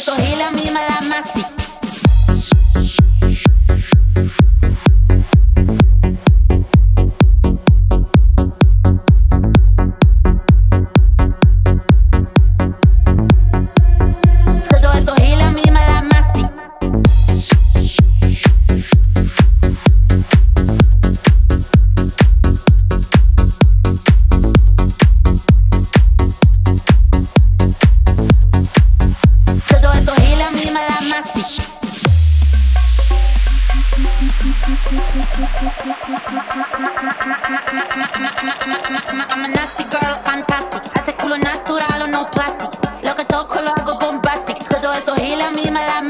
So y la Todo eso gira, a mí me la